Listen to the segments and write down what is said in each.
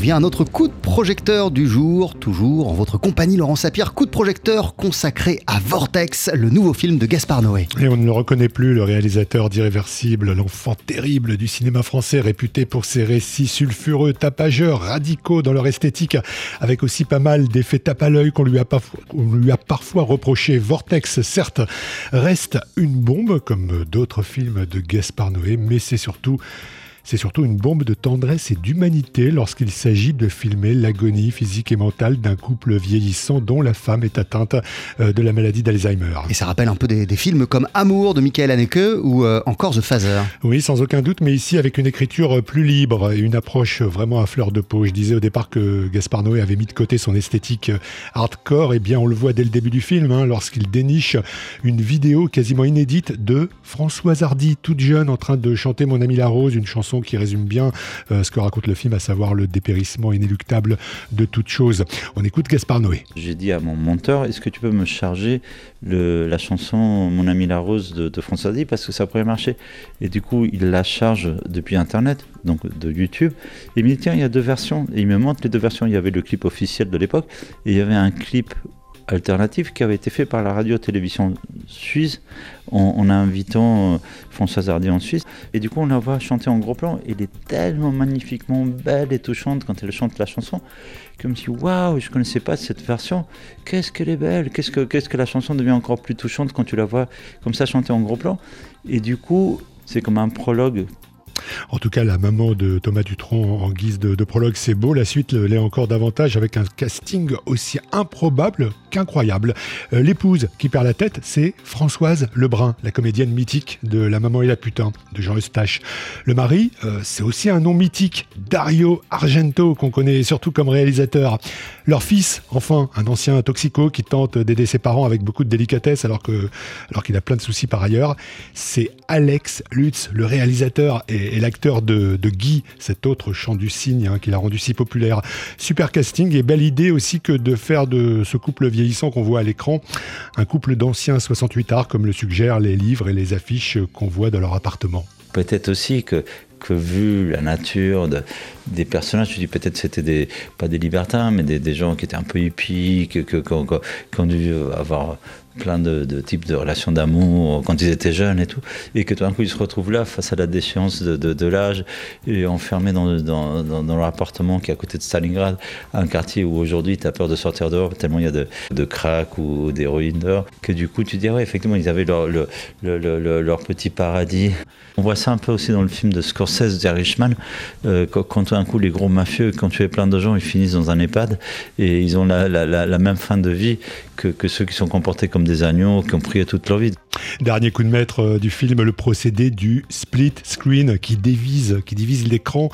vient à notre coup de projecteur du jour, toujours en votre compagnie Laurent Sapir, coup de projecteur consacré à Vortex, le nouveau film de Gaspard Noé. Et on ne le reconnaît plus, le réalisateur d'Irréversible, l'enfant terrible du cinéma français, réputé pour ses récits sulfureux, tapageurs, radicaux dans leur esthétique, avec aussi pas mal d'effets tape à l'œil qu'on lui, a lui a parfois reproché. Vortex, certes, reste une bombe, comme d'autres films de Gaspard Noé, mais c'est surtout c'est surtout une bombe de tendresse et d'humanité lorsqu'il s'agit de filmer l'agonie physique et mentale d'un couple vieillissant dont la femme est atteinte euh, de la maladie d'Alzheimer. Et ça rappelle un peu des, films comme Amour de Michael Haneke ou euh, encore The Phaser. Oui, sans aucun doute, mais ici avec une écriture plus libre et une approche vraiment à fleur de peau. Je disais au départ que Gaspard Noé avait mis de côté son esthétique hardcore, et eh bien on le voit dès le début du film, hein, lorsqu'il déniche une vidéo quasiment inédite de Françoise Hardy, toute jeune, en train de chanter Mon ami la rose, une chanson qui résume bien euh, ce que raconte le film, à savoir le dépérissement inéluctable de toute chose. On écoute Gaspard Noé. J'ai dit à mon monteur, est-ce que tu peux me charger la chanson Mon ami la rose de, de François parce que ça pourrait marcher. Et du coup, il la charge depuis Internet, donc de YouTube. Et il me dit, tiens, il y a deux versions. Et il me montre les deux versions. Il y avait le clip officiel de l'époque et il y avait un clip alternatif qui avait été fait par la radio-télévision suisse en, invitant euh, Françoise en Suisse. Et du coup, on la voit chanter en gros plan. Elle est tellement magnifiquement belle et touchante quand elle chante la chanson que je me waouh, je connaissais pas cette version. Qu'est-ce qu'elle est belle Qu'est-ce que, qu'est-ce que la chanson devient encore plus touchante quand tu la vois comme ça chanter en gros plan Et du coup, c'est comme un prologue en tout cas, la maman de Thomas Dutronc en guise de, prologue, c'est beau. La suite l'est encore davantage avec un casting aussi improbable qu'incroyable. Euh, l'épouse qui perd la tête, c'est Françoise Lebrun, la comédienne mythique de La maman et la putain de Jean Eustache. Le mari, euh, c'est aussi un nom mythique, Dario Argento, qu'on connaît surtout comme réalisateur. Leur fils, enfin, un ancien toxico qui tente d'aider ses parents avec beaucoup de délicatesse alors alors qu'il a plein de soucis par ailleurs, c'est Alex Lutz, le réalisateur et, l'acteur de, Guy, cet autre chant du cygne hein, qui l'a rendu si populaire. Super casting et belle idée aussi que de faire de ce couple vieillissant qu'on voit à l'écran un couple d'anciens 68 arts comme le suggèrent les livres et les affiches qu'on voit dans leur appartement. Peut-être aussi que que vu la nature de, des personnages, je dis peut-être c'était des, pas des libertins, mais des, gens qui étaient un peu hippies, qui, ont dû avoir plein de, types de relations d'amour quand ils étaient jeunes et tout, et que tout d'un coup ils se retrouvent là face à la déchéance de, l'âge et enfermés dans, leur appartement qui est à côté de Stalingrad, un quartier où aujourd'hui tu as peur de sortir dehors tellement il y a de, de ou d'héroïne dehors, que du coup tu dis ouais effectivement ils avaient leur, leur, petit paradis. On voit ça un peu aussi dans le film de Scorsese, d'Irishman, euh, quand, quand tout d'un coup les gros mafieux, quand tu es plein de gens, ils finissent dans un EHPAD et ils ont la, la, la, la même fin de vie que, que ceux qui sont comportés comme des agneaux qui ont prié toute leur vie. Dernier coup de maître euh, du film, le procédé du split screen qui divise, qui divise l'écran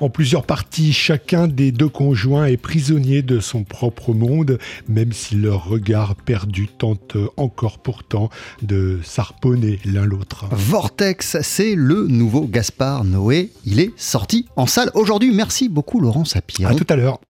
en plusieurs parties. Chacun des deux conjoints est prisonnier de son propre monde, même si leur regard perdu tente encore pourtant de s'arponner l'un l'autre. Vortex, c'est le nouveau Gaspard Noé. Il est sorti en salle aujourd'hui. Merci beaucoup Laurent Sapir. À tout à l'heure.